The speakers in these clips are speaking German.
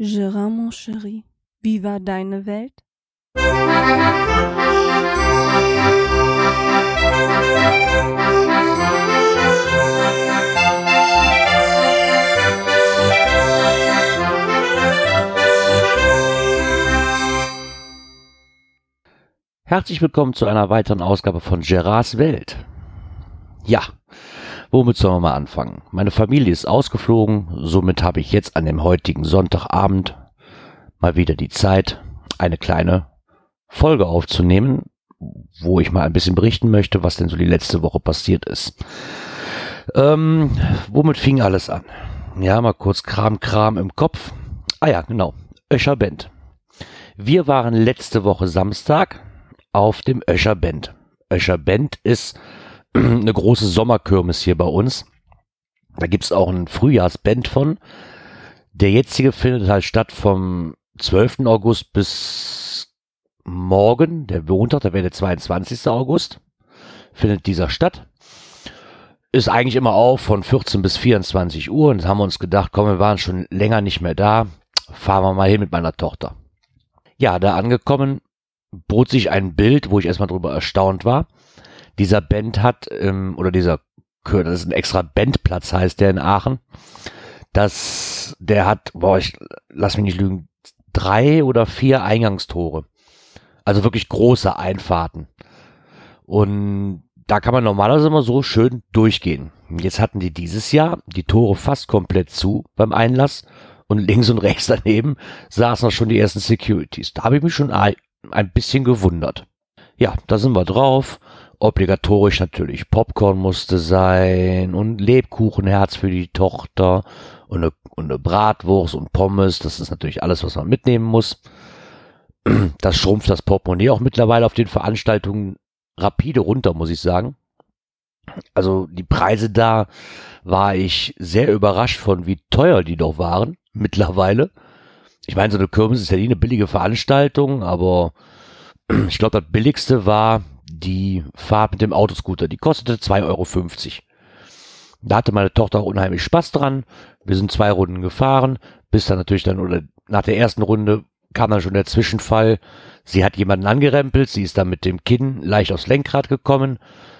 Gérard, mon chéri, wie war deine Welt? Herzlich willkommen zu einer weiteren Ausgabe von Gerards Welt. Ja, womit sollen wir mal anfangen? Meine Familie ist ausgeflogen, somit habe ich jetzt an dem heutigen Sonntagabend mal wieder die Zeit, eine kleine Folge aufzunehmen, wo ich mal ein bisschen berichten möchte, was denn so die letzte Woche passiert ist. Ähm, womit fing alles an? Ja, mal kurz Kram, Kram im Kopf. Ah ja, genau. Öscher Bend. Wir waren letzte Woche Samstag auf dem Öscher Bend. Öscher Bend ist eine große Sommerkirmes hier bei uns. Da gibt's auch ein Frühjahrsband von. Der jetzige findet halt statt vom 12. August bis morgen, der Montag, der wäre der 22. August, findet dieser statt. Ist eigentlich immer auf von 14 bis 24 Uhr und haben uns gedacht, komm, wir waren schon länger nicht mehr da, fahren wir mal hin mit meiner Tochter. Ja, da angekommen bot sich ein Bild, wo ich erstmal drüber erstaunt war. Dieser Band hat, ähm, oder dieser, das ist ein extra Bandplatz, heißt der in Aachen. Das, der hat, boah, ich lass mich nicht lügen, drei oder vier Eingangstore. Also wirklich große Einfahrten. Und da kann man normalerweise immer so schön durchgehen. Jetzt hatten die dieses Jahr die Tore fast komplett zu beim Einlass und links und rechts daneben saßen schon die ersten Securities. Da habe ich mich schon ein bisschen gewundert. Ja, da sind wir drauf. Obligatorisch natürlich Popcorn musste sein und Lebkuchenherz für die Tochter und eine, und eine Bratwurst und Pommes. Das ist natürlich alles, was man mitnehmen muss. Das schrumpft das Portemonnaie auch mittlerweile auf den Veranstaltungen rapide runter, muss ich sagen. Also die Preise da war ich sehr überrascht von, wie teuer die doch waren mittlerweile. Ich meine, so eine Kirmes ist ja nie eine billige Veranstaltung, aber ich glaube, das billigste war die Fahrt mit dem Autoscooter. Die kostete 2,50 Euro. Da hatte meine Tochter auch unheimlich Spaß dran. Wir sind zwei Runden gefahren, bis dann natürlich dann, oder nach der ersten Runde kam dann schon der Zwischenfall. Sie hat jemanden angerempelt, sie ist dann mit dem Kinn leicht aufs Lenkrad gekommen.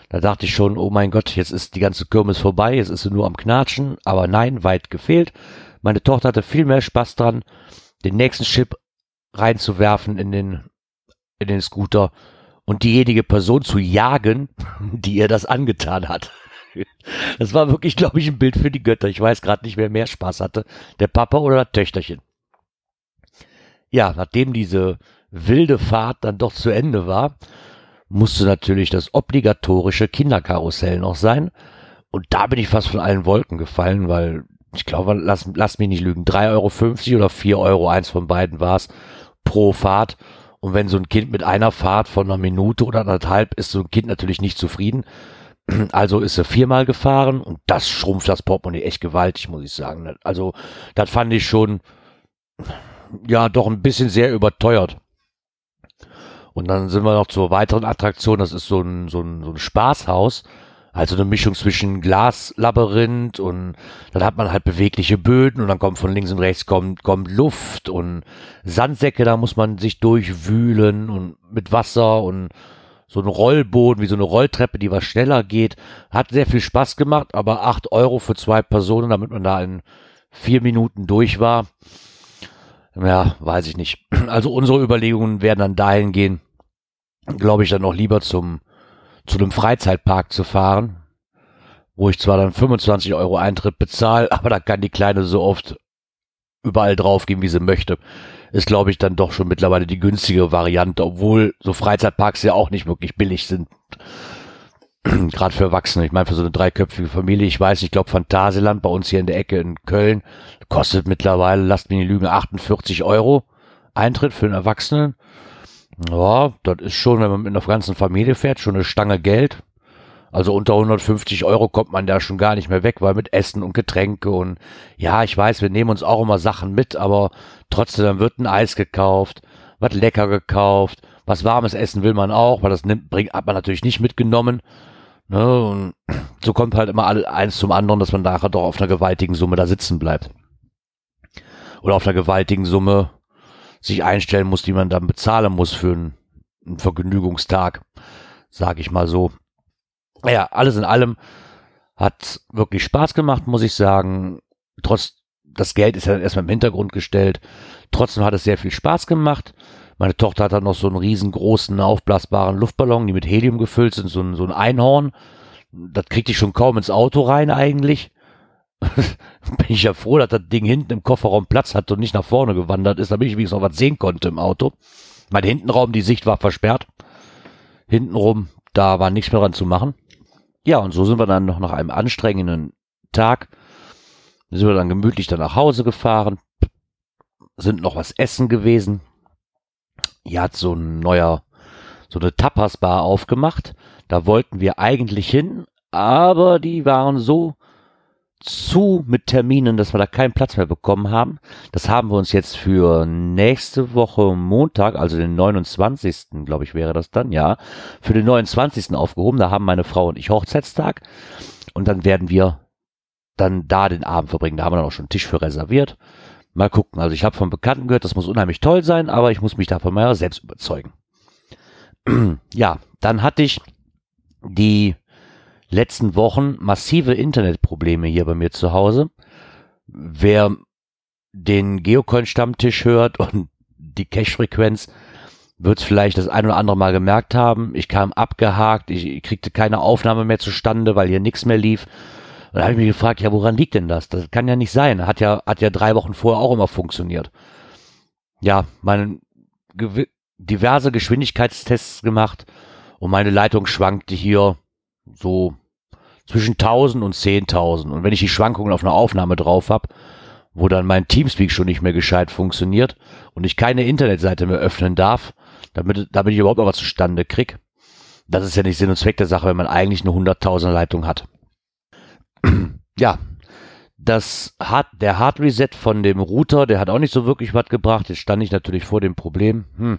Da dachte ich schon, oh mein Gott, jetzt ist die ganze Kirmes vorbei, jetzt ist sie nur am Knatschen. Aber nein, weit gefehlt. Meine Tochter hatte viel mehr Spaß dran den nächsten Chip reinzuwerfen in den, in den Scooter und diejenige Person zu jagen, die ihr das angetan hat. Das war wirklich, glaube ich, ein Bild für die Götter. Ich weiß gerade nicht, wer mehr Spaß hatte. Der Papa oder das Töchterchen. Ja, nachdem diese wilde Fahrt dann doch zu Ende war, musste natürlich das obligatorische Kinderkarussell noch sein. Und da bin ich fast von allen Wolken gefallen, weil ich glaube, lass, lass mich nicht lügen, 3,50 Euro oder 4 Euro, eins von beiden war es, pro Fahrt. Und wenn so ein Kind mit einer Fahrt von einer Minute oder anderthalb ist so ein Kind natürlich nicht zufrieden. Also ist er viermal gefahren und das schrumpft das Portemonnaie echt gewaltig, muss ich sagen. Also das fand ich schon, ja, doch ein bisschen sehr überteuert. Und dann sind wir noch zur weiteren Attraktion, das ist so ein, so ein, so ein Spaßhaus. Also eine Mischung zwischen Glaslabyrinth und dann hat man halt bewegliche Böden und dann kommt von links und rechts kommt, kommt Luft und Sandsäcke, da muss man sich durchwühlen und mit Wasser und so ein Rollboden, wie so eine Rolltreppe, die was schneller geht. Hat sehr viel Spaß gemacht, aber acht Euro für zwei Personen, damit man da in vier Minuten durch war. Ja, weiß ich nicht. Also unsere Überlegungen werden dann dahin gehen, glaube ich, dann noch lieber zum zu einem Freizeitpark zu fahren, wo ich zwar dann 25 Euro Eintritt bezahle, aber da kann die Kleine so oft überall draufgehen, wie sie möchte. Ist, glaube ich, dann doch schon mittlerweile die günstige Variante, obwohl so Freizeitparks ja auch nicht wirklich billig sind. Gerade für Erwachsene. Ich meine, für so eine dreiköpfige Familie, ich weiß, ich glaube, Phantasialand bei uns hier in der Ecke in Köln kostet mittlerweile, lasst mich nicht lügen, 48 Euro Eintritt für einen Erwachsenen. Ja, das ist schon, wenn man mit einer ganzen Familie fährt, schon eine Stange Geld. Also unter 150 Euro kommt man da schon gar nicht mehr weg, weil mit Essen und Getränke und ja, ich weiß, wir nehmen uns auch immer Sachen mit, aber trotzdem wird ein Eis gekauft, was lecker gekauft, was warmes Essen will man auch, weil das nimmt, bringt, hat man natürlich nicht mitgenommen. Ne, und so kommt halt immer alles eins zum anderen, dass man nachher doch auf einer gewaltigen Summe da sitzen bleibt. oder auf einer gewaltigen Summe sich einstellen muss, die man dann bezahlen muss für einen, einen Vergnügungstag, sage ich mal so. Ja, alles in allem hat wirklich Spaß gemacht, muss ich sagen. Trotz, das Geld ist ja erstmal im Hintergrund gestellt. Trotzdem hat es sehr viel Spaß gemacht. Meine Tochter hat dann noch so einen riesengroßen, aufblasbaren Luftballon, die mit Helium gefüllt sind, so ein, so ein Einhorn. Das kriegte ich schon kaum ins Auto rein eigentlich. bin ich ja froh, dass das Ding hinten im Kofferraum Platz hat und nicht nach vorne gewandert ist, damit ich wenigstens noch was sehen konnte im Auto. Mein Hintenraum, die Sicht war versperrt. Hintenrum, da war nichts mehr dran zu machen. Ja, und so sind wir dann noch nach einem anstrengenden Tag, sind wir dann gemütlich dann nach Hause gefahren, sind noch was essen gewesen. Hier hat so ein neuer, so eine Tapas-Bar aufgemacht. Da wollten wir eigentlich hin, aber die waren so zu mit Terminen, dass wir da keinen Platz mehr bekommen haben. Das haben wir uns jetzt für nächste Woche Montag, also den 29. glaube ich wäre das dann, ja, für den 29. aufgehoben. Da haben meine Frau und ich Hochzeitstag und dann werden wir dann da den Abend verbringen. Da haben wir dann auch schon einen Tisch für reserviert. Mal gucken. Also ich habe von Bekannten gehört, das muss unheimlich toll sein, aber ich muss mich davon mal selbst überzeugen. ja, dann hatte ich die letzten Wochen massive Internetprobleme hier bei mir zu Hause. Wer den Geocoin-Stammtisch hört und die Cache-Frequenz, wird es vielleicht das ein oder andere Mal gemerkt haben. Ich kam abgehakt, ich kriegte keine Aufnahme mehr zustande, weil hier nichts mehr lief. Und da habe ich mich gefragt, ja, woran liegt denn das? Das kann ja nicht sein. Hat ja, hat ja drei Wochen vorher auch immer funktioniert. Ja, meine diverse Geschwindigkeitstests gemacht und meine Leitung schwankte hier so zwischen 1000 und 10.000. Und wenn ich die Schwankungen auf einer Aufnahme drauf habe, wo dann mein Teamspeak schon nicht mehr gescheit funktioniert und ich keine Internetseite mehr öffnen darf, damit, damit ich überhaupt noch was zustande krieg, das ist ja nicht Sinn und Zweck der Sache, wenn man eigentlich eine 100.000er Leitung hat. ja, das Hard, der Hard Reset von dem Router, der hat auch nicht so wirklich was gebracht. Jetzt stand ich natürlich vor dem Problem, hm,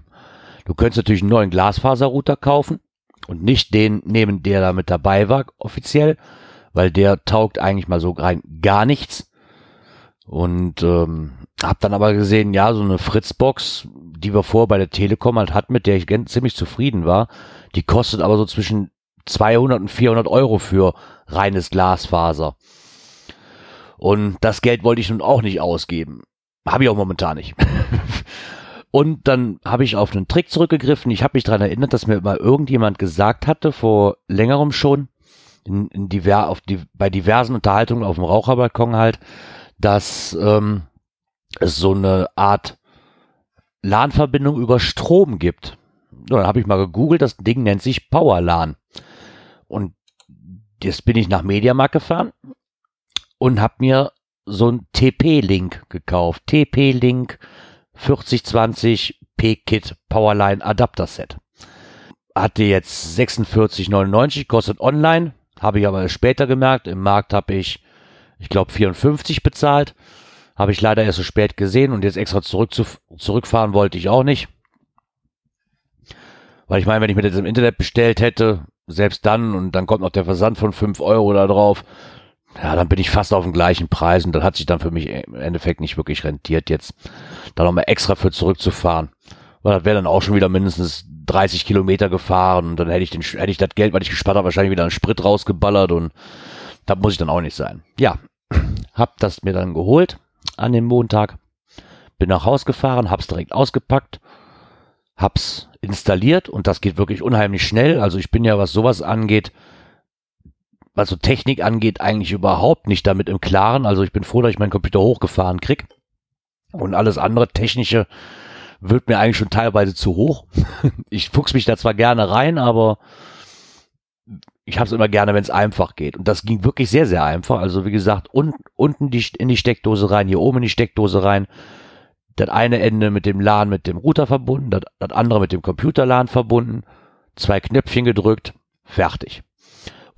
du könntest natürlich einen neuen Glasfaserrouter kaufen und nicht den nehmen, der da mit dabei war, offiziell, weil der taugt eigentlich mal so rein gar nichts. Und ähm, hab dann aber gesehen, ja, so eine Fritzbox, die wir vorher bei der Telekom halt hatten, mit der ich ziemlich zufrieden war, die kostet aber so zwischen 200 und 400 Euro für reines Glasfaser. Und das Geld wollte ich nun auch nicht ausgeben. Habe ich auch momentan nicht. Und dann habe ich auf einen Trick zurückgegriffen. Ich habe mich daran erinnert, dass mir mal irgendjemand gesagt hatte, vor längerem schon, in, in diver, auf die, bei diversen Unterhaltungen auf dem Raucherbalkon halt, dass ähm, es so eine Art LAN-Verbindung über Strom gibt. So, dann habe ich mal gegoogelt, das Ding nennt sich PowerLAN. Und jetzt bin ich nach Mediamarkt gefahren und habe mir so ein TP-Link gekauft. TP-Link 4020 P-Kit Powerline Adapter Set. Hatte jetzt 46,99, kostet online. Habe ich aber später gemerkt. Im Markt habe ich, ich glaube, 54 bezahlt. Habe ich leider erst so spät gesehen und jetzt extra zurück zu, zurückfahren wollte ich auch nicht. Weil ich meine, wenn ich mir das im Internet bestellt hätte, selbst dann und dann kommt noch der Versand von 5 Euro da drauf, ja, dann bin ich fast auf dem gleichen Preis und das hat sich dann für mich im Endeffekt nicht wirklich rentiert, jetzt da nochmal extra für zurückzufahren. Weil das wäre dann auch schon wieder mindestens 30 Kilometer gefahren und dann hätte ich, den, hätte ich das Geld, was ich gespart habe, wahrscheinlich wieder einen Sprit rausgeballert und das muss ich dann auch nicht sein. Ja, hab das mir dann geholt an dem Montag, bin nach Haus gefahren, hab's direkt ausgepackt, hab's installiert und das geht wirklich unheimlich schnell. Also ich bin ja, was sowas angeht, was so Technik angeht, eigentlich überhaupt nicht damit im Klaren. Also ich bin froh, dass ich meinen Computer hochgefahren krieg. Und alles andere Technische wird mir eigentlich schon teilweise zu hoch. ich fuchs mich da zwar gerne rein, aber ich habe es immer gerne, wenn es einfach geht. Und das ging wirklich sehr, sehr einfach. Also wie gesagt, un unten die, in die Steckdose rein, hier oben in die Steckdose rein. Das eine Ende mit dem LAN mit dem Router verbunden, das, das andere mit dem Computer-LAN verbunden. Zwei Knöpfchen gedrückt, fertig.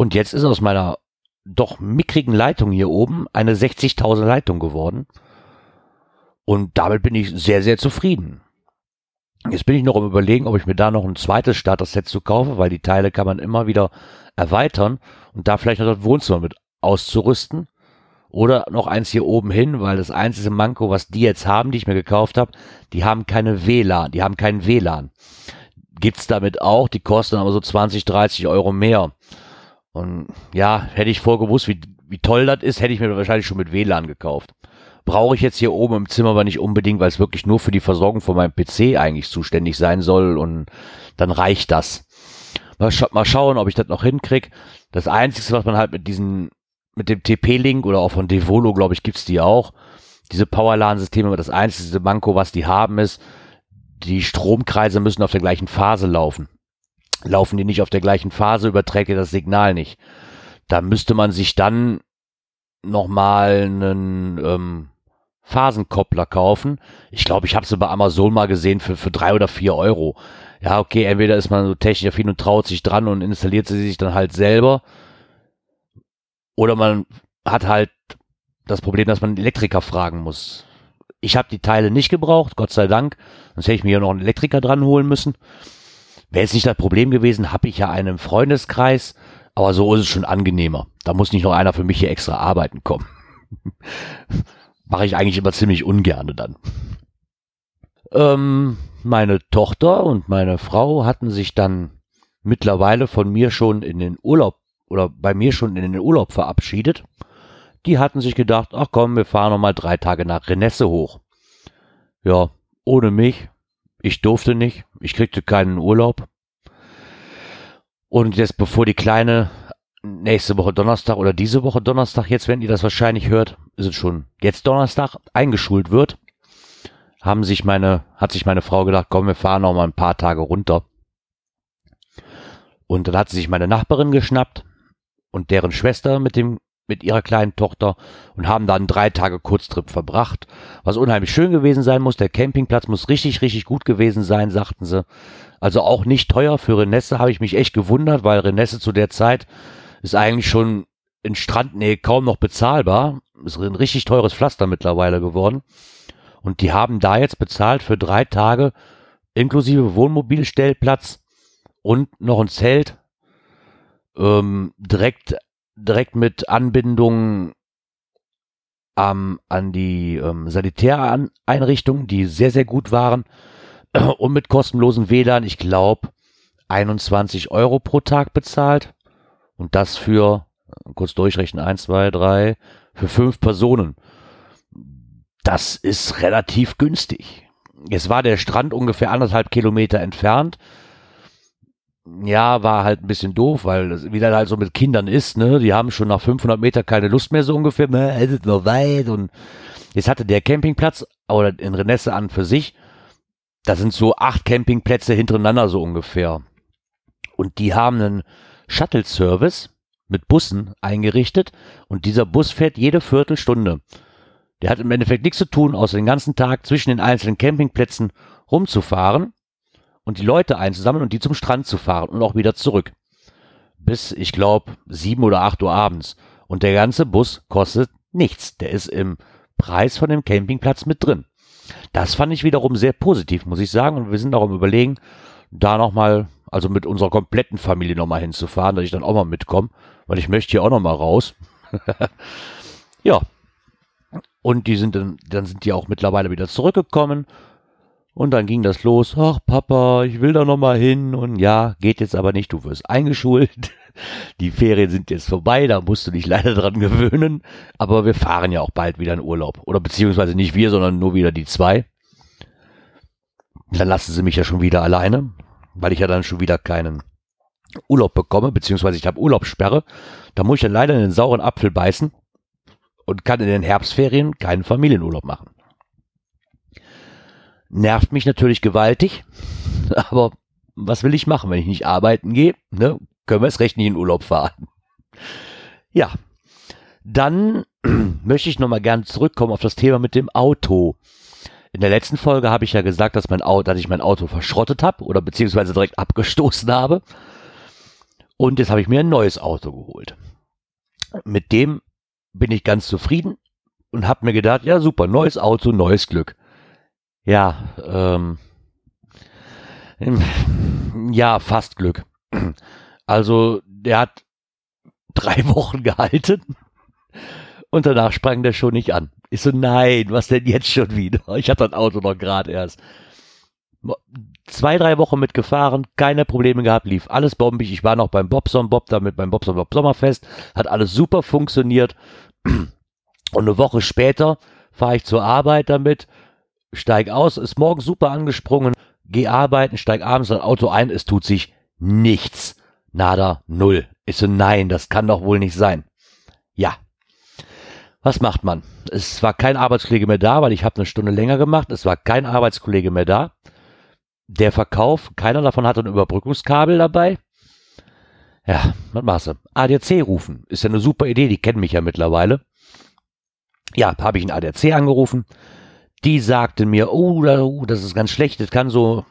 Und jetzt ist aus meiner doch mickrigen Leitung hier oben eine 60.000 Leitung geworden. Und damit bin ich sehr, sehr zufrieden. Jetzt bin ich noch am überlegen, ob ich mir da noch ein zweites Starter-Set zu kaufe, weil die Teile kann man immer wieder erweitern und da vielleicht noch das Wohnzimmer mit auszurüsten Oder noch eins hier oben hin, weil das einzige Manko, was die jetzt haben, die ich mir gekauft habe, die haben keine WLAN, die haben keinen WLAN. Gibt's damit auch, die kosten aber so 20, 30 Euro mehr. Und ja, hätte ich vorgewusst, wie, wie toll das ist, hätte ich mir wahrscheinlich schon mit WLAN gekauft. Brauche ich jetzt hier oben im Zimmer aber nicht unbedingt, weil es wirklich nur für die Versorgung von meinem PC eigentlich zuständig sein soll und dann reicht das. Mal, scha mal schauen, ob ich das noch hinkrieg. Das Einzige, was man halt mit diesen mit dem TP-Link oder auch von Devolo, glaube ich, gibt's die auch. Diese Powerlan-Systeme, das einzige Manko, was die haben, ist, die Stromkreise müssen auf der gleichen Phase laufen. Laufen die nicht auf der gleichen Phase, überträgt ihr das Signal nicht. Da müsste man sich dann nochmal einen ähm, Phasenkoppler kaufen. Ich glaube, ich habe sie bei Amazon mal gesehen für, für drei oder vier Euro. Ja, okay, entweder ist man so technisch affin und traut sich dran und installiert sie sich dann halt selber oder man hat halt das Problem, dass man Elektriker fragen muss. Ich habe die Teile nicht gebraucht, Gott sei Dank. Sonst hätte ich mir ja noch einen Elektriker dran holen müssen. Wäre jetzt nicht das Problem gewesen, habe ich ja einen Freundeskreis, aber so ist es schon angenehmer. Da muss nicht noch einer für mich hier extra arbeiten kommen. Mache ich eigentlich immer ziemlich ungerne dann. Ähm, meine Tochter und meine Frau hatten sich dann mittlerweile von mir schon in den Urlaub oder bei mir schon in den Urlaub verabschiedet. Die hatten sich gedacht, ach komm, wir fahren noch mal drei Tage nach Renesse hoch. Ja, ohne mich. Ich durfte nicht. Ich kriegte keinen Urlaub. Und jetzt, bevor die Kleine nächste Woche Donnerstag oder diese Woche Donnerstag, jetzt, wenn ihr das wahrscheinlich hört, ist es schon jetzt Donnerstag, eingeschult wird, haben sich meine, hat sich meine Frau gedacht, komm, wir fahren noch mal ein paar Tage runter. Und dann hat sie sich meine Nachbarin geschnappt, und deren Schwester mit dem mit ihrer kleinen Tochter und haben dann drei Tage Kurztrip verbracht, was unheimlich schön gewesen sein muss. Der Campingplatz muss richtig, richtig gut gewesen sein, sagten sie. Also auch nicht teuer für Renesse, habe ich mich echt gewundert, weil Renesse zu der Zeit ist eigentlich schon in Strandnähe kaum noch bezahlbar. Ist ein richtig teures Pflaster mittlerweile geworden. Und die haben da jetzt bezahlt für drei Tage inklusive Wohnmobilstellplatz und noch ein Zelt ähm, direkt, direkt mit Anbindung ähm, an die ähm, Sanitäreinrichtungen, die sehr, sehr gut waren und mit kostenlosen WLAN, ich glaube, 21 Euro pro Tag bezahlt und das für, kurz durchrechnen, 1, 2, 3, für fünf Personen. Das ist relativ günstig. Es war der Strand ungefähr anderthalb Kilometer entfernt ja, war halt ein bisschen doof, weil das wieder halt so mit Kindern ist, ne? Die haben schon nach 500 Meter keine Lust mehr so ungefähr, ne? Es ist noch weit und jetzt hatte der Campingplatz oder in Renesse an für sich, da sind so acht Campingplätze hintereinander so ungefähr. Und die haben einen Shuttle-Service mit Bussen eingerichtet und dieser Bus fährt jede Viertelstunde. Der hat im Endeffekt nichts zu tun, außer den ganzen Tag zwischen den einzelnen Campingplätzen rumzufahren und die Leute einzusammeln und die zum Strand zu fahren und auch wieder zurück. Bis, ich glaube, sieben oder acht Uhr abends. Und der ganze Bus kostet nichts. Der ist im Preis von dem Campingplatz mit drin. Das fand ich wiederum sehr positiv, muss ich sagen. Und wir sind im Überlegen, da nochmal, also mit unserer kompletten Familie nochmal hinzufahren, dass ich dann auch mal mitkomme, weil ich möchte hier auch nochmal raus. ja. Und die sind dann, dann sind die auch mittlerweile wieder zurückgekommen und dann ging das los. Ach, Papa, ich will da noch mal hin. Und ja, geht jetzt aber nicht. Du wirst eingeschult. Die Ferien sind jetzt vorbei. Da musst du dich leider dran gewöhnen. Aber wir fahren ja auch bald wieder in Urlaub. Oder beziehungsweise nicht wir, sondern nur wieder die zwei. Dann lassen sie mich ja schon wieder alleine, weil ich ja dann schon wieder keinen Urlaub bekomme, beziehungsweise ich habe Urlaubssperre. Da muss ich dann leider in den sauren Apfel beißen und kann in den Herbstferien keinen Familienurlaub machen. Nervt mich natürlich gewaltig, aber was will ich machen, wenn ich nicht arbeiten gehe? Ne? Können wir es recht nicht in Urlaub fahren. Ja, dann möchte ich nochmal gerne zurückkommen auf das Thema mit dem Auto. In der letzten Folge habe ich ja gesagt, dass, mein Auto, dass ich mein Auto verschrottet habe oder beziehungsweise direkt abgestoßen habe. Und jetzt habe ich mir ein neues Auto geholt. Mit dem bin ich ganz zufrieden und habe mir gedacht, ja super, neues Auto, neues Glück. Ja, ähm, ja, fast Glück. Also, der hat drei Wochen gehalten Und danach sprang der schon nicht an. Ich so, nein, was denn jetzt schon wieder? Ich hatte ein Auto noch gerade erst. Zwei, drei Wochen mitgefahren, keine Probleme gehabt, lief alles bombig. Ich war noch beim Bobson Bob damit, beim Bobson Bob Sommerfest, hat alles super funktioniert. Und eine Woche später fahre ich zur Arbeit damit, steig aus, ist morgens super angesprungen, geh arbeiten, steig abends ein Auto ein, es tut sich nichts. Nada, null. Ich so, nein, das kann doch wohl nicht sein. Ja. Was macht man? Es war kein Arbeitskollege mehr da, weil ich habe eine Stunde länger gemacht. Es war kein Arbeitskollege mehr da. Der Verkauf, keiner davon hatte ein Überbrückungskabel dabei. Ja, was machst du? ADAC rufen. Ist ja eine super Idee, die kennen mich ja mittlerweile. Ja, habe ich einen ADAC angerufen. Die sagten mir, oh, das ist ganz schlecht, das kann so,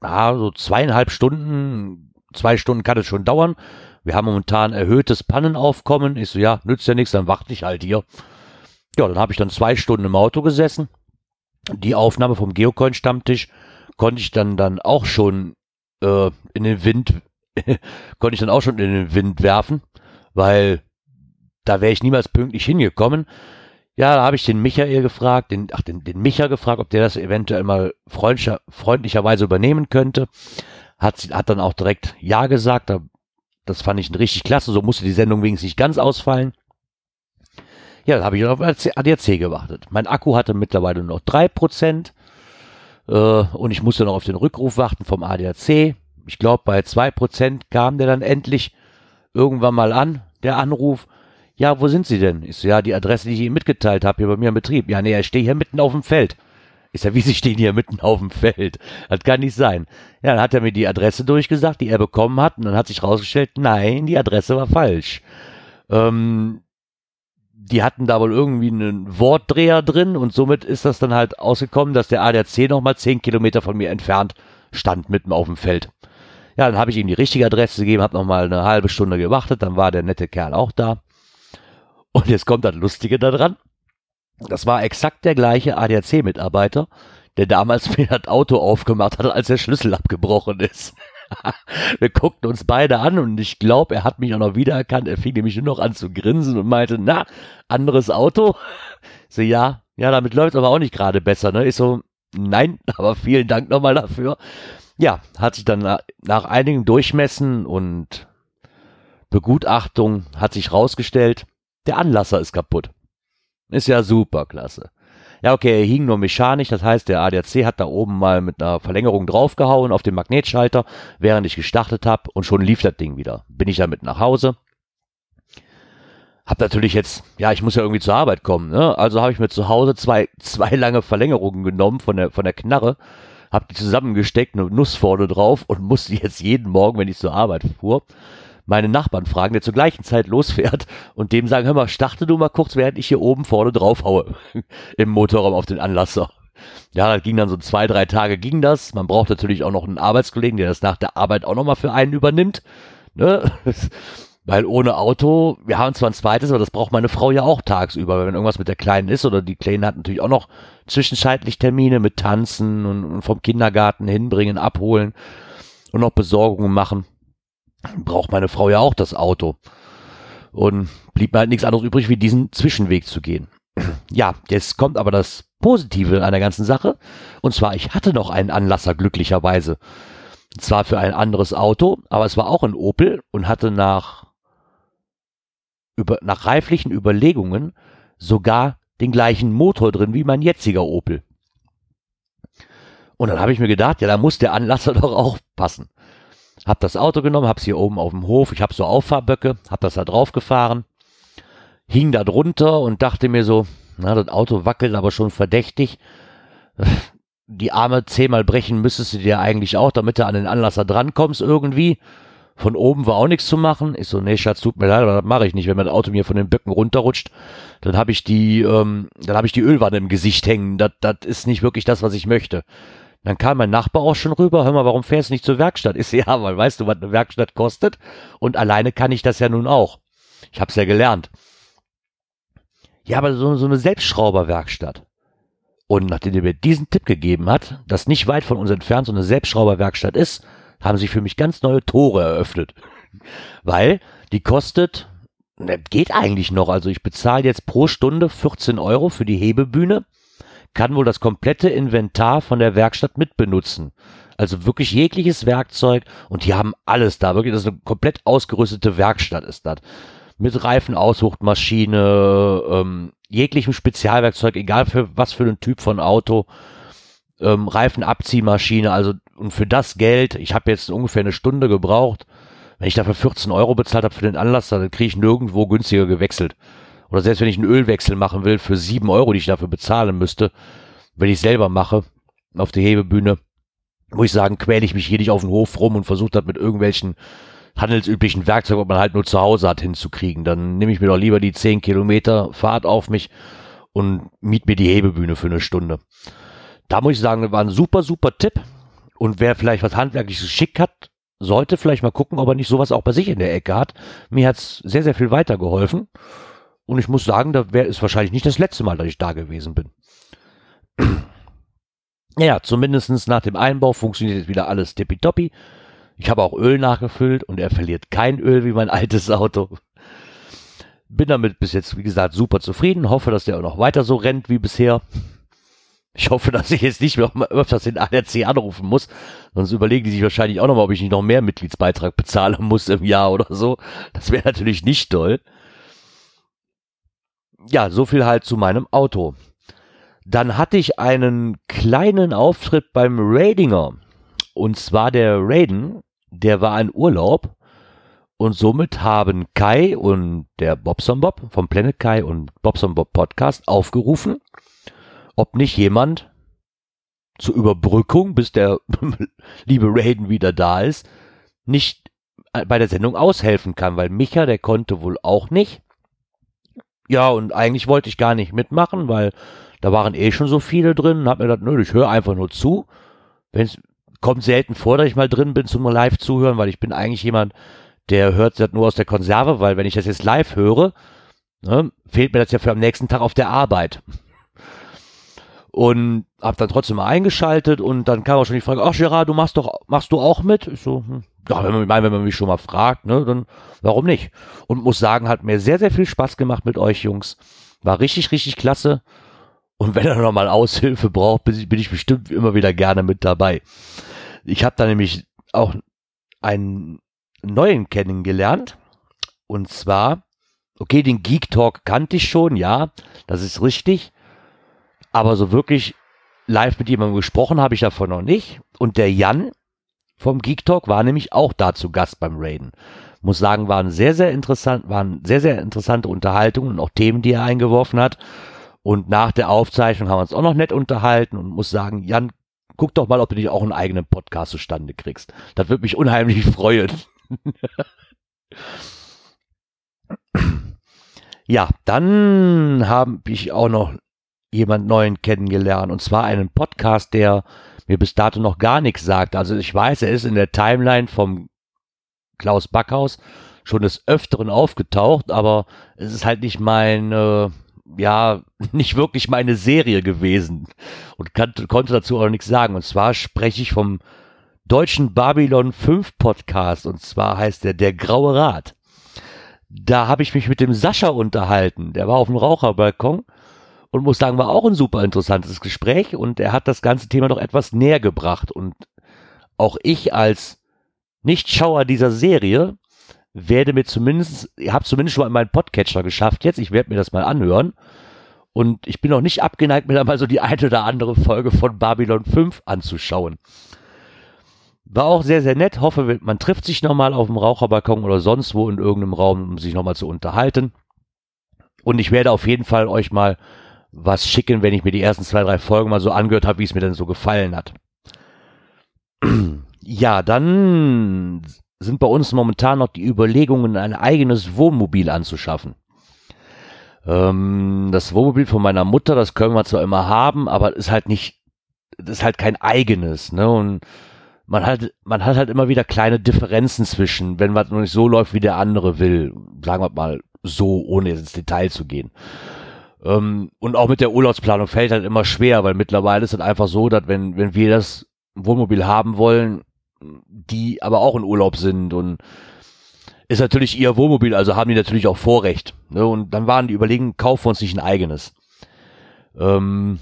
ah, so zweieinhalb Stunden, zwei Stunden kann es schon dauern. Wir haben momentan erhöhtes Pannenaufkommen. Ich so, ja, nützt ja nichts, dann warte ich halt hier. Ja, dann habe ich dann zwei Stunden im Auto gesessen. Die Aufnahme vom Geocoin-Stammtisch konnte ich dann dann auch schon äh, in den Wind, konnte ich dann auch schon in den Wind werfen, weil da wäre ich niemals pünktlich hingekommen. Ja, da habe ich den Michael gefragt, den, ach, den, den Micha gefragt, ob der das eventuell mal freundlicherweise übernehmen könnte. Hat, hat dann auch direkt Ja gesagt. Das fand ich richtig klasse. So musste die Sendung wenigstens nicht ganz ausfallen. Ja, dann habe ich auf ADAC gewartet. Mein Akku hatte mittlerweile noch drei Prozent äh, und ich musste noch auf den Rückruf warten vom ADAC. Ich glaube, bei zwei Prozent kam der dann endlich irgendwann mal an, der Anruf. Ja, wo sind Sie denn? Ich so, ja, die Adresse, die ich Ihnen mitgeteilt habe, hier bei mir im Betrieb. Ja, nee, ich stehe hier mitten auf dem Feld. Ist ja, wie Sie stehen hier mitten auf dem Feld. Das kann nicht sein. Ja, dann hat er mir die Adresse durchgesagt, die er bekommen hat, und dann hat sich rausgestellt, nein, die Adresse war falsch. Ähm, die hatten da wohl irgendwie einen Wortdreher drin und somit ist das dann halt ausgekommen, dass der ADAC nochmal zehn Kilometer von mir entfernt stand, mitten auf dem Feld. Ja, dann habe ich ihm die richtige Adresse gegeben, habe nochmal eine halbe Stunde gewartet, dann war der nette Kerl auch da. Und jetzt kommt das Lustige daran. Das war exakt der gleiche ADAC-Mitarbeiter, der damals mir das Auto aufgemacht hat, als der Schlüssel abgebrochen ist. Wir guckten uns beide an und ich glaube, er hat mich auch noch wiedererkannt. Er fing nämlich nur noch an zu grinsen und meinte, na, anderes Auto? So, ja, ja, damit läuft aber auch nicht gerade besser, ne? Ich so, nein, aber vielen Dank nochmal dafür. Ja, hat sich dann nach, nach einigen Durchmessen und Begutachtung hat sich rausgestellt, der Anlasser ist kaputt. Ist ja super klasse. Ja, okay, er hing nur mechanisch, das heißt, der ADAC hat da oben mal mit einer Verlängerung draufgehauen auf den Magnetschalter, während ich gestartet habe und schon lief das Ding wieder. Bin ich damit nach Hause. Hab natürlich jetzt, ja, ich muss ja irgendwie zur Arbeit kommen, ne? Also habe ich mir zu Hause zwei, zwei lange Verlängerungen genommen von der, von der Knarre, hab die zusammengesteckt, eine Nuss vorne drauf und musste jetzt jeden Morgen, wenn ich zur Arbeit fuhr, meine Nachbarn fragen, der zur gleichen Zeit losfährt und dem sagen, hör mal, starte du mal kurz, während ich hier oben vorne drauf haue im Motorraum auf den Anlasser. Ja, das ging dann so zwei, drei Tage ging das. Man braucht natürlich auch noch einen Arbeitskollegen, der das nach der Arbeit auch nochmal für einen übernimmt. Ne? Weil ohne Auto, wir haben zwar ein zweites, aber das braucht meine Frau ja auch tagsüber, wenn irgendwas mit der Kleinen ist oder die Kleine hat natürlich auch noch zwischenzeitlich Termine mit Tanzen und, und vom Kindergarten hinbringen, abholen und noch Besorgungen machen braucht meine Frau ja auch das Auto. Und blieb mir halt nichts anderes übrig, wie diesen Zwischenweg zu gehen. Ja, jetzt kommt aber das Positive an der ganzen Sache. Und zwar, ich hatte noch einen Anlasser, glücklicherweise. Zwar für ein anderes Auto, aber es war auch ein Opel und hatte nach, über, nach reiflichen Überlegungen sogar den gleichen Motor drin wie mein jetziger Opel. Und dann habe ich mir gedacht, ja, da muss der Anlasser doch auch passen. Hab das Auto genommen, hab's hier oben auf dem Hof, ich hab so Auffahrböcke, hab das da drauf gefahren, hing da drunter und dachte mir so, na, das Auto wackelt aber schon verdächtig. Die Arme zehnmal brechen müsstest du dir eigentlich auch, damit du an den Anlasser drankommst irgendwie. Von oben war auch nichts zu machen. Ich so, nee, Schatz, tut mir leid, aber das mache ich nicht. Wenn mein Auto mir von den Böcken runterrutscht, dann habe ich die, ähm, dann habe ich die Ölwanne im Gesicht hängen. Das, das ist nicht wirklich das, was ich möchte. Dann kam mein Nachbar auch schon rüber, hör mal, warum fährst du nicht zur Werkstatt? Ist ja, weil weißt du, was eine Werkstatt kostet? Und alleine kann ich das ja nun auch. Ich hab's ja gelernt. Ja, aber so, so eine Selbstschrauberwerkstatt. Und nachdem er mir diesen Tipp gegeben hat, dass nicht weit von uns entfernt so eine Selbstschrauberwerkstatt ist, haben sich für mich ganz neue Tore eröffnet. Weil die kostet das geht eigentlich noch. Also ich bezahle jetzt pro Stunde 14 Euro für die Hebebühne, kann wohl das komplette Inventar von der Werkstatt mitbenutzen. Also wirklich jegliches Werkzeug und die haben alles da. Wirklich, das ist eine komplett ausgerüstete Werkstatt ist das. Mit Reifenaushuchtmaschine, ähm, jeglichem Spezialwerkzeug, egal für was für einen Typ von Auto, ähm, Reifenabziehmaschine, also und für das Geld, ich habe jetzt ungefähr eine Stunde gebraucht, wenn ich dafür 14 Euro bezahlt habe für den Anlass, dann kriege ich nirgendwo günstiger gewechselt. Oder selbst wenn ich einen Ölwechsel machen will für 7 Euro, die ich dafür bezahlen müsste, wenn ich selber mache, auf der Hebebühne, muss ich sagen, quäle ich mich hier nicht auf den Hof rum und versuche das mit irgendwelchen handelsüblichen Werkzeugen, was man halt nur zu Hause hat, hinzukriegen. Dann nehme ich mir doch lieber die 10 Kilometer Fahrt auf mich und miet mir die Hebebühne für eine Stunde. Da muss ich sagen, das war ein super, super Tipp. Und wer vielleicht was handwerkliches schick hat, sollte vielleicht mal gucken, ob er nicht sowas auch bei sich in der Ecke hat. Mir hat's sehr, sehr viel weitergeholfen. Und ich muss sagen, da wäre es wahrscheinlich nicht das letzte Mal, dass ich da gewesen bin. Naja, zumindestens nach dem Einbau funktioniert jetzt wieder alles tippitoppi. Ich habe auch Öl nachgefüllt und er verliert kein Öl wie mein altes Auto. Bin damit bis jetzt, wie gesagt, super zufrieden. Hoffe, dass der auch noch weiter so rennt wie bisher. Ich hoffe, dass ich jetzt nicht mehr öfters den ADAC anrufen muss. Sonst überlegen die sich wahrscheinlich auch nochmal, ob ich nicht noch mehr Mitgliedsbeitrag bezahlen muss im Jahr oder so. Das wäre natürlich nicht toll. Ja, so viel halt zu meinem Auto. Dann hatte ich einen kleinen Auftritt beim Radinger. Und zwar der Raiden, der war ein Urlaub. Und somit haben Kai und der Bobson Bob vom Planet Kai und Bobson Bob Podcast aufgerufen, ob nicht jemand zur Überbrückung, bis der liebe Raiden wieder da ist, nicht bei der Sendung aushelfen kann, weil Micha, der konnte wohl auch nicht. Ja, und eigentlich wollte ich gar nicht mitmachen, weil da waren eh schon so viele drin hab mir gedacht, nö, ich höre einfach nur zu. Wenn's, kommt selten vor, dass ich mal drin bin zum live zuhören, weil ich bin eigentlich jemand, der hört das nur aus der Konserve, weil wenn ich das jetzt live höre, ne, fehlt mir das ja für am nächsten Tag auf der Arbeit und hab dann trotzdem mal eingeschaltet und dann kam auch schon die Frage, ach Gerard, du machst doch, machst du auch mit? Ich so, hm, ja, wenn man, wenn man mich schon mal fragt, ne, dann warum nicht? Und muss sagen, hat mir sehr, sehr viel Spaß gemacht mit euch Jungs. War richtig, richtig klasse. Und wenn er noch mal Aushilfe braucht, bin ich, bin ich bestimmt immer wieder gerne mit dabei. Ich habe da nämlich auch einen neuen kennengelernt. Und zwar, okay, den Geek Talk kannte ich schon, ja, das ist richtig. Aber so wirklich live mit jemandem gesprochen habe ich davon noch nicht. Und der Jan vom Geek Talk war nämlich auch da zu Gast beim Raiden. Muss sagen, waren sehr, sehr interessant, waren sehr, sehr interessante Unterhaltungen und auch Themen, die er eingeworfen hat. Und nach der Aufzeichnung haben wir uns auch noch nett unterhalten und muss sagen, Jan, guck doch mal, ob du dich auch einen eigenen Podcast zustande kriegst. Das würde mich unheimlich freuen. ja, dann habe ich auch noch jemand Neuen kennengelernt. Und zwar einen Podcast, der mir bis dato noch gar nichts sagt. Also ich weiß, er ist in der Timeline vom Klaus Backhaus schon des Öfteren aufgetaucht, aber es ist halt nicht mein, äh, ja, nicht wirklich meine Serie gewesen und kann, konnte dazu auch nichts sagen. Und zwar spreche ich vom deutschen Babylon 5 Podcast und zwar heißt der Der Graue Rat. Da habe ich mich mit dem Sascha unterhalten. Der war auf dem Raucherbalkon und muss sagen, war auch ein super interessantes Gespräch und er hat das ganze Thema doch etwas näher gebracht und auch ich als Nichtschauer dieser Serie werde mir zumindest, ich habe zumindest schon mal meinen Podcatcher geschafft jetzt, ich werde mir das mal anhören und ich bin auch nicht abgeneigt, mir da mal so die eine oder andere Folge von Babylon 5 anzuschauen. War auch sehr, sehr nett. Hoffe, man trifft sich nochmal auf dem Raucherbalkon oder sonst wo in irgendeinem Raum, um sich nochmal zu unterhalten. Und ich werde auf jeden Fall euch mal was schicken, wenn ich mir die ersten zwei, drei Folgen mal so angehört habe, wie es mir denn so gefallen hat. Ja, dann sind bei uns momentan noch die Überlegungen, ein eigenes Wohnmobil anzuschaffen. Ähm, das Wohnmobil von meiner Mutter, das können wir zwar immer haben, aber ist halt nicht, ist halt kein eigenes, ne? Und man hat, man hat halt immer wieder kleine Differenzen zwischen, wenn was noch nicht so läuft, wie der andere will. Sagen wir mal so, ohne jetzt ins Detail zu gehen. Ähm, und auch mit der Urlaubsplanung fällt halt immer schwer, weil mittlerweile ist es einfach so, dass wenn, wenn wir das Wohnmobil haben wollen, die aber auch in Urlaub sind und ist natürlich ihr Wohnmobil, also haben die natürlich auch Vorrecht. Ne? Und dann waren die überlegen, kaufen wir uns nicht ein eigenes. Ähm,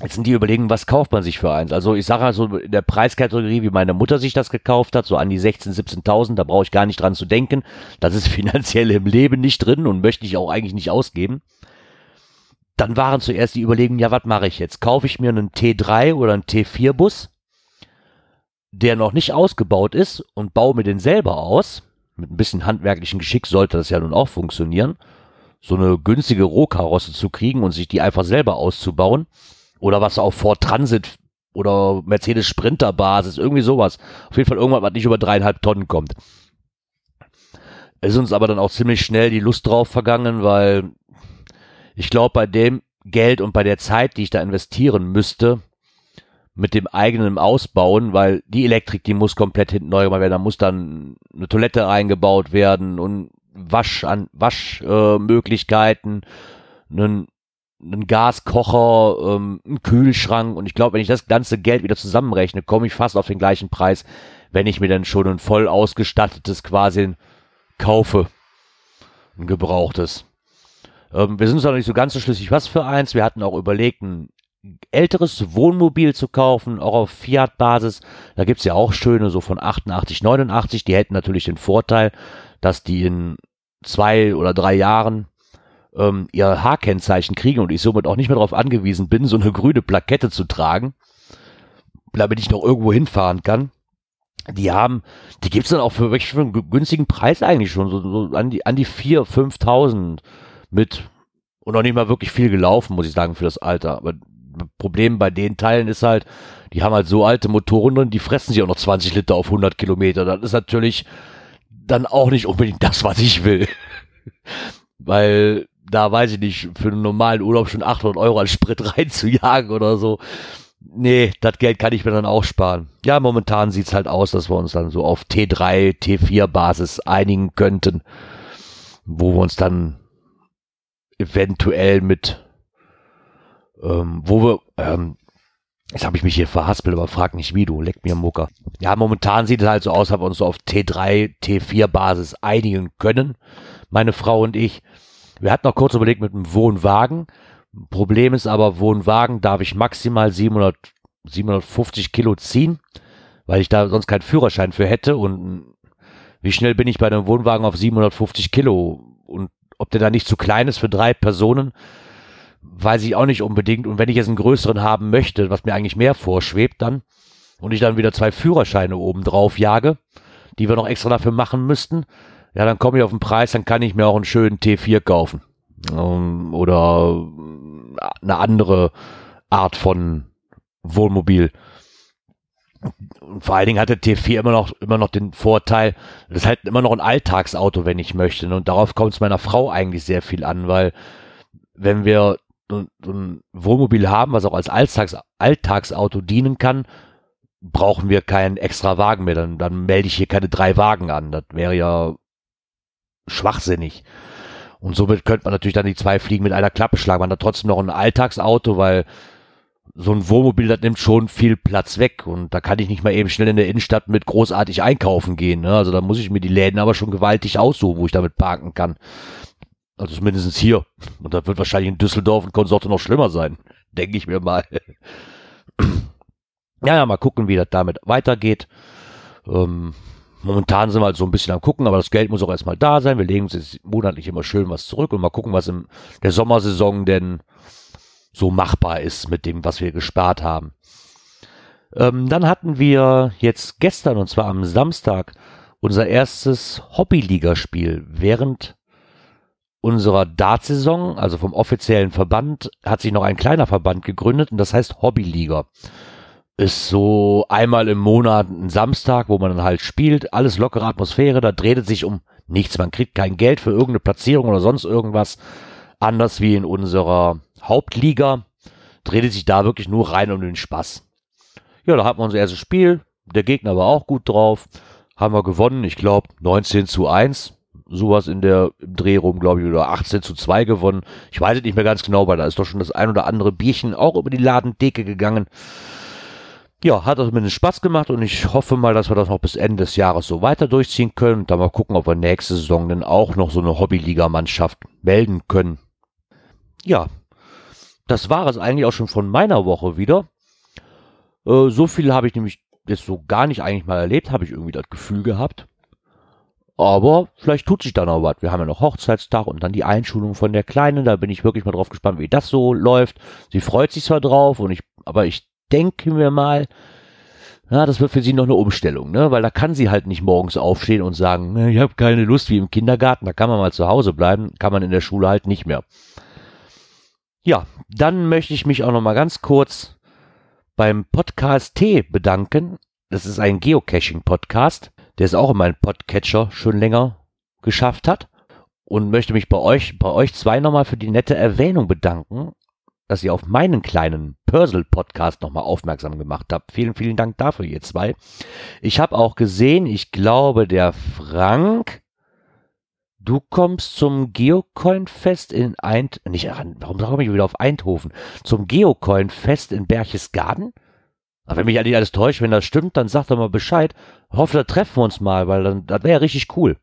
jetzt sind die überlegen, was kauft man sich für eins? Also ich sage also in der Preiskategorie, wie meine Mutter sich das gekauft hat, so an die 16.000, 17.000, da brauche ich gar nicht dran zu denken. Das ist finanziell im Leben nicht drin und möchte ich auch eigentlich nicht ausgeben. Dann waren zuerst die Überlegungen, ja, was mache ich jetzt? Kaufe ich mir einen T3 oder einen T4-Bus, der noch nicht ausgebaut ist und baue mir den selber aus? Mit ein bisschen handwerklichen Geschick sollte das ja nun auch funktionieren. So eine günstige Rohkarosse zu kriegen und sich die einfach selber auszubauen. Oder was auch Ford Transit oder Mercedes Sprinter Basis, irgendwie sowas. Auf jeden Fall irgendwas, was nicht über dreieinhalb Tonnen kommt. Es ist uns aber dann auch ziemlich schnell die Lust drauf vergangen, weil ich glaube, bei dem Geld und bei der Zeit, die ich da investieren müsste, mit dem eigenen Ausbauen, weil die Elektrik, die muss komplett hinten neu gemacht werden. Da muss dann eine Toilette eingebaut werden und Wasch an Waschmöglichkeiten, äh, einen, einen Gaskocher, ähm, einen Kühlschrank. Und ich glaube, wenn ich das ganze Geld wieder zusammenrechne, komme ich fast auf den gleichen Preis, wenn ich mir dann schon ein voll ausgestattetes quasi kaufe. Ein gebrauchtes. Ähm, wir sind uns noch nicht so ganz so schlüssig, was für eins. Wir hatten auch überlegt, ein älteres Wohnmobil zu kaufen, auch auf Fiat-Basis. Da gibt's ja auch schöne, so von 88, 89. Die hätten natürlich den Vorteil, dass die in zwei oder drei Jahren ähm, ihr H-Kennzeichen kriegen und ich somit auch nicht mehr darauf angewiesen bin, so eine grüne Plakette zu tragen, damit ich noch irgendwo hinfahren kann. Die haben, die gibt's dann auch für wirklich für einen günstigen Preis eigentlich schon, so, so an die an die vier, 5.000 mit und noch nicht mal wirklich viel gelaufen, muss ich sagen, für das Alter. Aber Problem bei den Teilen ist halt, die haben halt so alte Motoren drin, die fressen sich auch noch 20 Liter auf 100 Kilometer. Das ist natürlich dann auch nicht unbedingt das, was ich will. Weil da weiß ich nicht, für einen normalen Urlaub schon 800 Euro als Sprit reinzujagen oder so. Nee, das Geld kann ich mir dann auch sparen. Ja, momentan sieht's halt aus, dass wir uns dann so auf T3, T4 Basis einigen könnten, wo wir uns dann eventuell mit, ähm, wo wir, ähm, Jetzt habe ich mich hier verhaspelt, aber frag nicht wie, du leck mir Mucker. Ja, momentan sieht es halt so aus, dass wir uns so auf T3, T4 Basis einigen können, meine Frau und ich. Wir hatten noch kurz überlegt mit einem Wohnwagen. Problem ist aber, Wohnwagen darf ich maximal 700, 750 Kilo ziehen, weil ich da sonst keinen Führerschein für hätte und wie schnell bin ich bei einem Wohnwagen auf 750 Kilo ob der da nicht zu klein ist für drei Personen, weiß ich auch nicht unbedingt. Und wenn ich jetzt einen größeren haben möchte, was mir eigentlich mehr vorschwebt dann, und ich dann wieder zwei Führerscheine oben drauf jage, die wir noch extra dafür machen müssten, ja, dann komme ich auf den Preis, dann kann ich mir auch einen schönen T4 kaufen. Um, oder eine andere Art von Wohnmobil. Und vor allen Dingen hat der T4 immer noch, immer noch den Vorteil, das ist halt immer noch ein Alltagsauto, wenn ich möchte. Und darauf kommt es meiner Frau eigentlich sehr viel an, weil wenn wir so, ein Wohnmobil haben, was auch als Alltags, Alltagsauto dienen kann, brauchen wir keinen extra Wagen mehr. Dann, dann melde ich hier keine drei Wagen an. Das wäre ja schwachsinnig. Und somit könnte man natürlich dann die zwei Fliegen mit einer Klappe schlagen. Man hat trotzdem noch ein Alltagsauto, weil so ein Wohnmobil, das nimmt schon viel Platz weg. Und da kann ich nicht mal eben schnell in der Innenstadt mit großartig einkaufen gehen. Ne? Also da muss ich mir die Läden aber schon gewaltig aussuchen, wo ich damit parken kann. Also zumindest hier. Und da wird wahrscheinlich in Düsseldorf und Konsorte noch schlimmer sein. Denke ich mir mal. ja, ja, mal gucken, wie das damit weitergeht. Ähm, momentan sind wir halt so ein bisschen am gucken, aber das Geld muss auch erstmal da sein. Wir legen uns jetzt monatlich immer schön was zurück und mal gucken, was in der Sommersaison denn so machbar ist mit dem, was wir gespart haben. Ähm, dann hatten wir jetzt gestern, und zwar am Samstag, unser erstes Hobbyligaspiel während unserer Dartsaison, also vom offiziellen Verband, hat sich noch ein kleiner Verband gegründet und das heißt Hobbyliga. Ist so einmal im Monat ein Samstag, wo man dann halt spielt, alles lockere Atmosphäre, da dreht es sich um nichts. Man kriegt kein Geld für irgendeine Platzierung oder sonst irgendwas. Anders wie in unserer Hauptliga dreht es sich da wirklich nur rein um den Spaß. Ja, da hat man unser erstes Spiel. Der Gegner war auch gut drauf. Haben wir gewonnen, ich glaube 19 zu 1 sowas in der im glaube ich, oder 18 zu 2 gewonnen. Ich weiß es nicht mehr ganz genau, weil da ist doch schon das ein oder andere Bierchen auch über die Ladendecke gegangen. ja, hat zumindest Spaß gemacht und ich hoffe mal, dass wir das noch bis Ende des Jahres so weiter durchziehen können und dann mal gucken, ob wir nächste Saison dann auch noch so eine Hobbyligamannschaft melden können. Ja, das war es eigentlich auch schon von meiner Woche wieder. Äh, so viel habe ich nämlich jetzt so gar nicht eigentlich mal erlebt, habe ich irgendwie das Gefühl gehabt. Aber vielleicht tut sich da noch was. Wir haben ja noch Hochzeitstag und dann die Einschulung von der Kleinen. Da bin ich wirklich mal drauf gespannt, wie das so läuft. Sie freut sich zwar drauf und ich, aber ich denke mir mal, ja, das wird für sie noch eine Umstellung, ne? Weil da kann sie halt nicht morgens aufstehen und sagen, ne, ich habe keine Lust wie im Kindergarten, da kann man mal zu Hause bleiben, kann man in der Schule halt nicht mehr. Ja, dann möchte ich mich auch noch mal ganz kurz beim Podcast T bedanken. Das ist ein Geocaching-Podcast, der es auch in meinen Podcatcher schon länger geschafft hat. Und möchte mich bei euch, bei euch zwei nochmal für die nette Erwähnung bedanken dass ihr auf meinen kleinen Pörsel-Podcast nochmal aufmerksam gemacht habt. Vielen, vielen Dank dafür, ihr zwei. Ich habe auch gesehen, ich glaube, der Frank, du kommst zum Geocoin-Fest in Eint... Nicht, warum komme ich wieder auf Eindhoven? Zum Geocoin-Fest in Berchtesgaden? Aber wenn mich alles täuscht, wenn das stimmt, dann sagt doch mal Bescheid. Hoffe, da treffen wir uns mal, weil dann, das wäre ja richtig cool.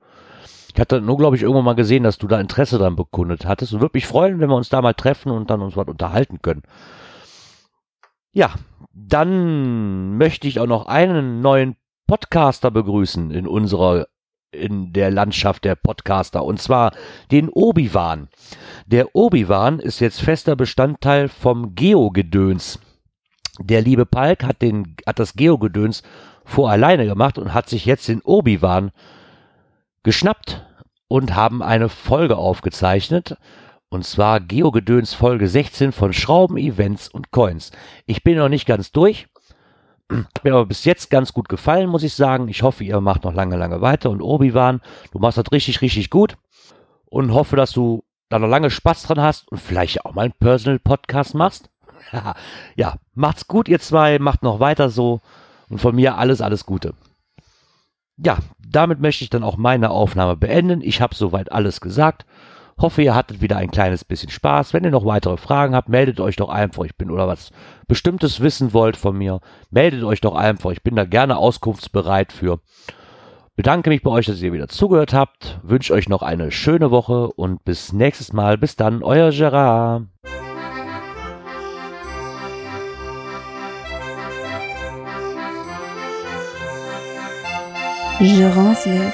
Ich hatte nur, glaube ich, irgendwann mal gesehen, dass du da Interesse dran bekundet hattest und würde mich freuen, wenn wir uns da mal treffen und dann uns was unterhalten können. Ja, dann möchte ich auch noch einen neuen Podcaster begrüßen in unserer in der Landschaft der Podcaster und zwar den Obi-Wan. Der Obi-Wan ist jetzt fester Bestandteil vom Geo-Gedöns. Der liebe Palk hat den hat das Geo-Gedöns vor alleine gemacht und hat sich jetzt den Obi-Wan geschnappt und haben eine Folge aufgezeichnet. Und zwar Geogedöns Folge 16 von Schrauben, Events und Coins. Ich bin noch nicht ganz durch. Hat mir aber bis jetzt ganz gut gefallen, muss ich sagen. Ich hoffe, ihr macht noch lange, lange weiter. Und Obi-Wan, du machst das richtig, richtig gut. Und hoffe, dass du da noch lange Spaß dran hast und vielleicht auch mal einen Personal Podcast machst. ja, macht's gut, ihr zwei. Macht noch weiter so. Und von mir alles, alles Gute ja, damit möchte ich dann auch meine Aufnahme beenden. Ich habe soweit alles gesagt. Hoffe, ihr hattet wieder ein kleines bisschen Spaß. Wenn ihr noch weitere Fragen habt, meldet euch doch einfach. Ich bin oder was Bestimmtes wissen wollt von mir, meldet euch doch einfach. Ich bin da gerne auskunftsbereit für. Bedanke mich bei euch, dass ihr wieder zugehört habt. Wünsche euch noch eine schöne Woche und bis nächstes Mal. Bis dann, euer Gerard. Gerance Welt,